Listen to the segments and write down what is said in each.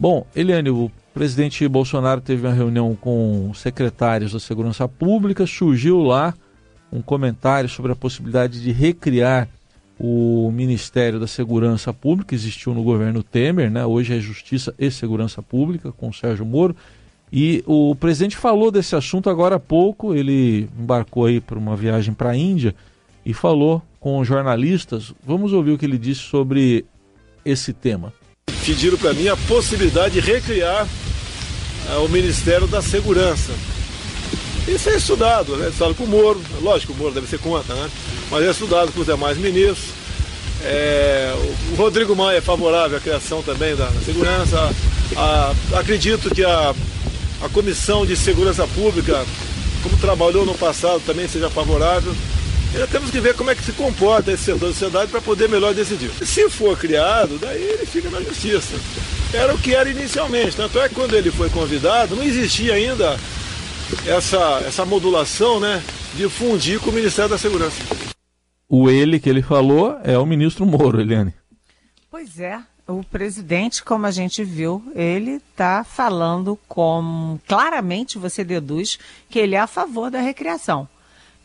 Bom, Eliane, o presidente Bolsonaro teve uma reunião com secretários da Segurança Pública, surgiu lá um comentário sobre a possibilidade de recriar o Ministério da Segurança Pública, existiu no governo Temer, né? hoje é Justiça e Segurança Pública, com o Sérgio Moro. E o presidente falou desse assunto agora há pouco, ele embarcou aí para uma viagem para a Índia e falou com jornalistas. Vamos ouvir o que ele disse sobre esse tema. Pediram para mim a possibilidade de recriar uh, o Ministério da Segurança. Isso é estudado, né? Estudado com o Moro, lógico, o Moro deve ser contra, né? Mas é estudado com os demais ministros. É, o Rodrigo Maia é favorável à criação também da, da segurança. A, acredito que a, a Comissão de Segurança Pública, como trabalhou no passado, também seja favorável. Ainda temos que ver como é que se comporta esse setor da sociedade para poder melhor decidir. Se for criado, daí ele fica na justiça. Era o que era inicialmente. Tanto é que quando ele foi convidado, não existia ainda essa, essa modulação né, de fundir com o Ministério da Segurança. O ele que ele falou é o ministro Moro, Eliane. Pois é, o presidente, como a gente viu, ele está falando com claramente você deduz que ele é a favor da recriação.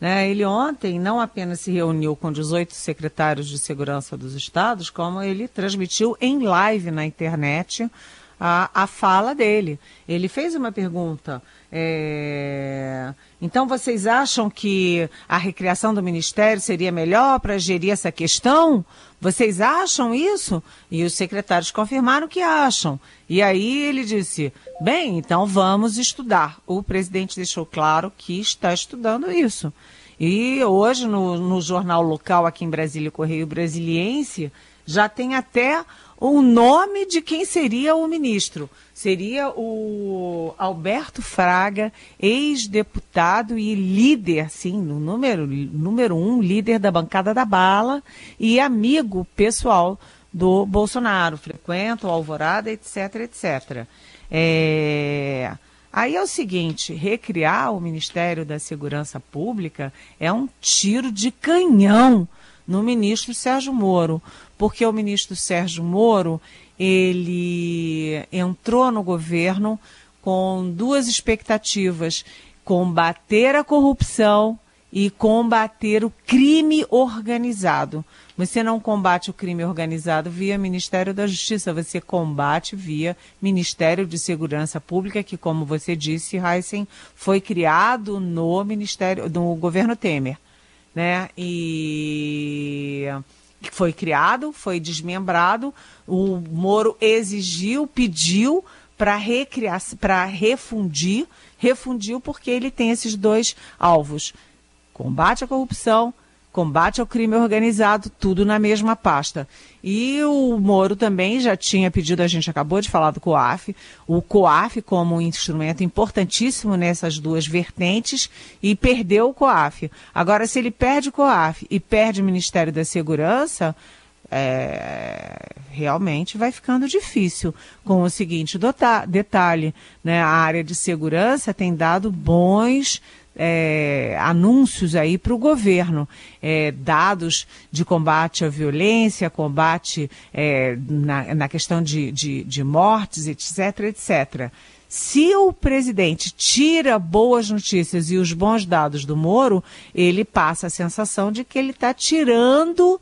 Né? Ele ontem não apenas se reuniu com 18 secretários de segurança dos estados, como ele transmitiu em live na internet a, a fala dele. Ele fez uma pergunta. É... Então, vocês acham que a recriação do Ministério seria melhor para gerir essa questão? Vocês acham isso? E os secretários confirmaram que acham. E aí ele disse: bem, então vamos estudar. O presidente deixou claro que está estudando isso. E hoje, no, no jornal local aqui em Brasília, Correio Brasiliense, já tem até o nome de quem seria o ministro. Seria o Alberto Fraga, ex-deputado e líder, sim, no número, número um, líder da bancada da bala e amigo pessoal do Bolsonaro. Frequenta o Alvorada, etc, etc. É... Aí é o seguinte, recriar o Ministério da Segurança Pública é um tiro de canhão no ministro Sérgio Moro, porque o ministro Sérgio Moro, ele entrou no governo com duas expectativas: combater a corrupção e combater o crime organizado. Você não combate o crime organizado via Ministério da Justiça, você combate via Ministério de Segurança Pública, que, como você disse, Heisen, foi criado no Ministério, no governo Temer né? E foi criado, foi desmembrado. O Moro exigiu, pediu para recriar, para refundir, refundiu porque ele tem esses dois alvos: combate à corrupção combate ao crime organizado, tudo na mesma pasta. E o Moro também já tinha pedido, a gente acabou de falar do COAF, o COAF como um instrumento importantíssimo nessas duas vertentes e perdeu o COAF. Agora, se ele perde o COAF e perde o Ministério da Segurança, é, realmente vai ficando difícil. Com o seguinte detalhe, né, a área de segurança tem dado bons é, anúncios aí para o governo, é, dados de combate à violência, combate é, na, na, questão de, de, de mortes, etc, etc. Se o presidente tira boas notícias e os bons dados do Moro, ele passa a sensação de que ele está tirando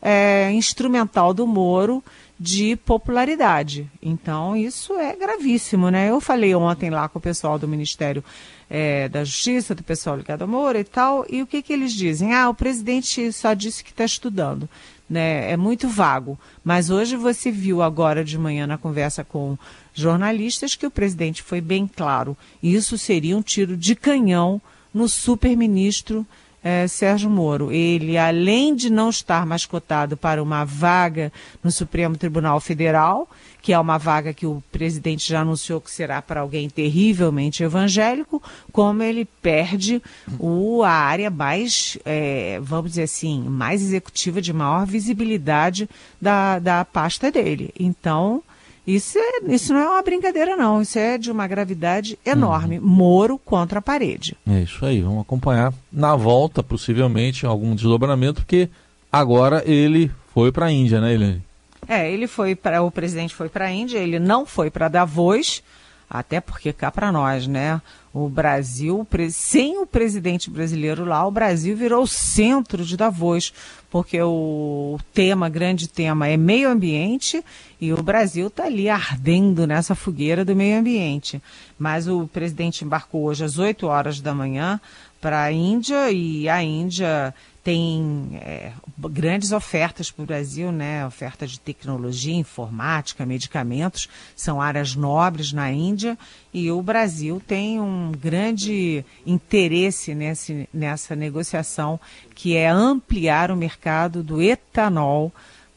é, instrumental do Moro de popularidade. Então, isso é gravíssimo, né? Eu falei ontem lá com o pessoal do Ministério é, da Justiça, do pessoal ligado ao Moro e tal, e o que, que eles dizem? Ah, o presidente só disse que está estudando. Né? É muito vago. Mas hoje você viu agora de manhã na conversa com jornalistas que o presidente foi bem claro. Isso seria um tiro de canhão no super-ministro é, Sérgio Moro. Ele, além de não estar mais cotado para uma vaga no Supremo Tribunal Federal, que é uma vaga que o presidente já anunciou que será para alguém terrivelmente evangélico, como ele perde o, a área mais, é, vamos dizer assim, mais executiva, de maior visibilidade da, da pasta dele. Então, isso, é, isso não é uma brincadeira, não. Isso é de uma gravidade enorme. Uhum. Moro contra a parede. É isso aí. Vamos acompanhar na volta, possivelmente, algum desdobramento, porque agora ele foi para a Índia, né, Eliane? É, ele foi para o presidente foi para a Índia, ele não foi para Davos, até porque cá para nós, né? O Brasil, sem o presidente brasileiro lá, o Brasil virou o centro de Davos, porque o tema, grande tema, é meio ambiente e o Brasil está ali ardendo nessa fogueira do meio ambiente. Mas o presidente embarcou hoje às 8 horas da manhã para a Índia e a Índia tem é, grandes ofertas para o Brasil, né? Oferta de tecnologia, informática, medicamentos, são áreas nobres na Índia e o Brasil tem um grande interesse nesse, nessa negociação, que é ampliar o mercado do etanol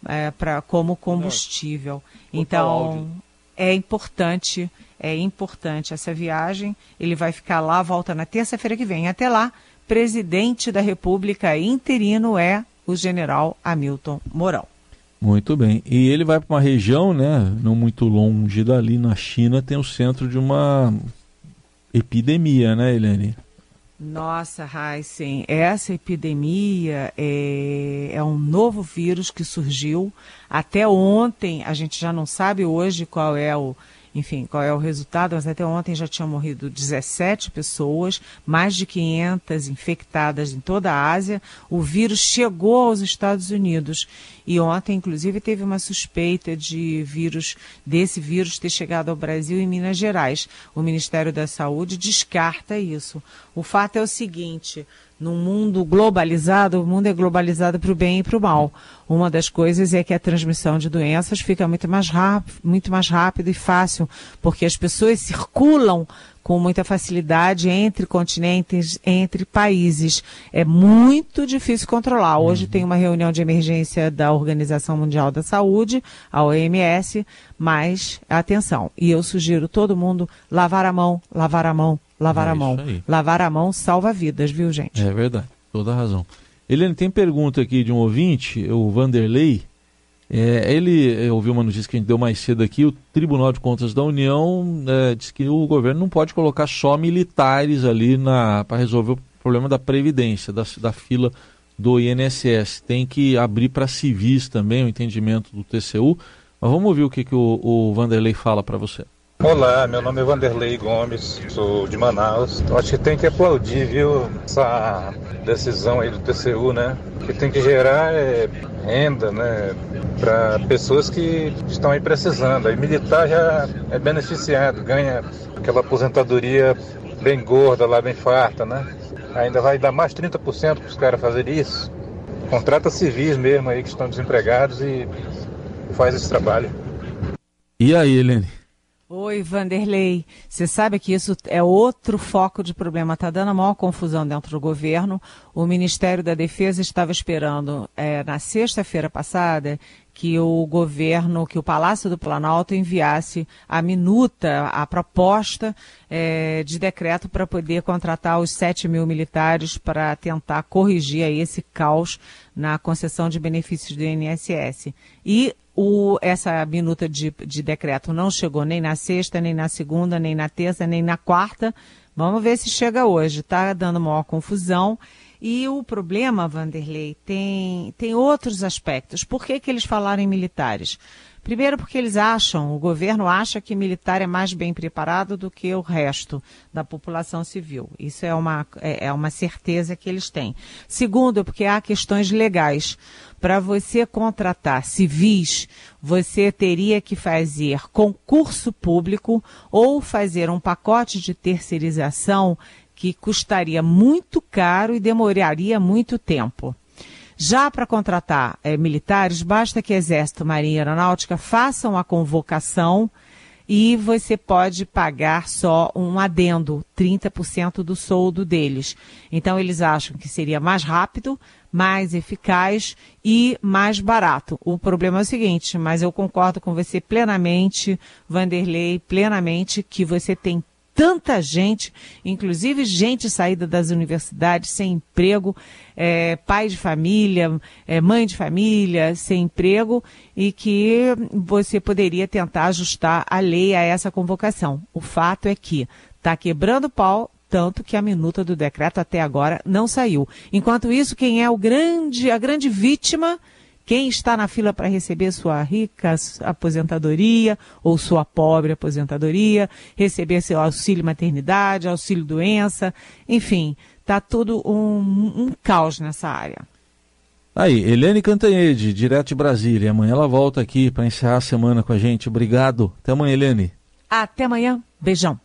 é, pra, como combustível. Então, é importante, é importante essa viagem. Ele vai ficar lá, volta na terça-feira que vem. Até lá, presidente da República interino é o general Hamilton Mourão. Muito bem. E ele vai para uma região, né, não muito longe dali, na China, tem o centro de uma epidemia, né, Helene? Nossa, Heisen, essa epidemia é, é um novo vírus que surgiu. Até ontem, a gente já não sabe hoje qual é o, enfim, qual é o resultado, mas até ontem já tinham morrido 17 pessoas, mais de 500 infectadas em toda a Ásia. O vírus chegou aos Estados Unidos e ontem, inclusive, teve uma suspeita de vírus, desse vírus ter chegado ao Brasil em Minas Gerais. O Ministério da Saúde descarta isso. O fato é o seguinte: num mundo globalizado, o mundo é globalizado para o bem e para o mal. Uma das coisas é que a transmissão de doenças fica muito mais, rápido, muito mais rápido e fácil, porque as pessoas circulam com muita facilidade entre continentes, entre países. É muito difícil controlar. Hoje uhum. tem uma reunião de emergência da Organização Mundial da Saúde, a OMS, mas atenção, e eu sugiro todo mundo lavar a mão, lavar a mão, lavar é a mão. Lavar a mão salva vidas, viu, gente? É verdade, toda razão. Eliane, tem pergunta aqui de um ouvinte, o Vanderlei. É, ele ouviu uma notícia que a gente deu mais cedo aqui. O Tribunal de Contas da União é, diz que o governo não pode colocar só militares ali para resolver o problema da Previdência, da, da fila do INSS. Tem que abrir para civis também o entendimento do TCU. Mas vamos ouvir o que, que o, o Vanderlei fala para você. Olá, meu nome é Vanderlei Gomes, sou de Manaus. Acho que tem que aplaudir, viu, essa decisão aí do TCU, né? Que tem que gerar é, renda, né, para pessoas que estão aí precisando. Aí militar já é beneficiado, ganha aquela aposentadoria bem gorda lá, bem farta, né? Ainda vai dar mais 30% para os caras fazerem isso. Contrata civis mesmo aí que estão desempregados e faz esse trabalho. E aí, Helene? Oi, Vanderlei. Você sabe que isso é outro foco de problema. Está dando a maior confusão dentro do governo. O Ministério da Defesa estava esperando, é, na sexta-feira passada, que o governo, que o Palácio do Planalto enviasse a minuta, a proposta é, de decreto para poder contratar os 7 mil militares para tentar corrigir esse caos na concessão de benefícios do INSS. E o, essa minuta de, de decreto não chegou nem na sexta, nem na segunda, nem na terça, nem na quarta. Vamos ver se chega hoje. Está dando maior confusão. E o problema, Vanderlei, tem, tem outros aspectos. Por que, que eles falaram em militares? Primeiro, porque eles acham, o governo acha que militar é mais bem preparado do que o resto da população civil. Isso é uma, é, é uma certeza que eles têm. Segundo, porque há questões legais. Para você contratar civis, você teria que fazer concurso público ou fazer um pacote de terceirização que custaria muito caro e demoraria muito tempo. Já para contratar é, militares, basta que Exército, Marinha e Aeronáutica façam a convocação e você pode pagar só um adendo, 30% do soldo deles. Então eles acham que seria mais rápido, mais eficaz e mais barato. O problema é o seguinte, mas eu concordo com você plenamente, Vanderlei, plenamente, que você tem tanta gente, inclusive gente saída das universidades sem emprego, é, pai de família, é, mãe de família sem emprego, e que você poderia tentar ajustar a lei a essa convocação. O fato é que está quebrando pau, tanto que a minuta do decreto até agora não saiu. Enquanto isso, quem é o grande, a grande vítima quem está na fila para receber sua rica aposentadoria ou sua pobre aposentadoria, receber seu auxílio maternidade, auxílio doença, enfim, está tudo um, um caos nessa área. Aí, Helene Cantanhede, direto de Brasília. Amanhã ela volta aqui para encerrar a semana com a gente. Obrigado. Até amanhã, Helene. Até amanhã. Beijão.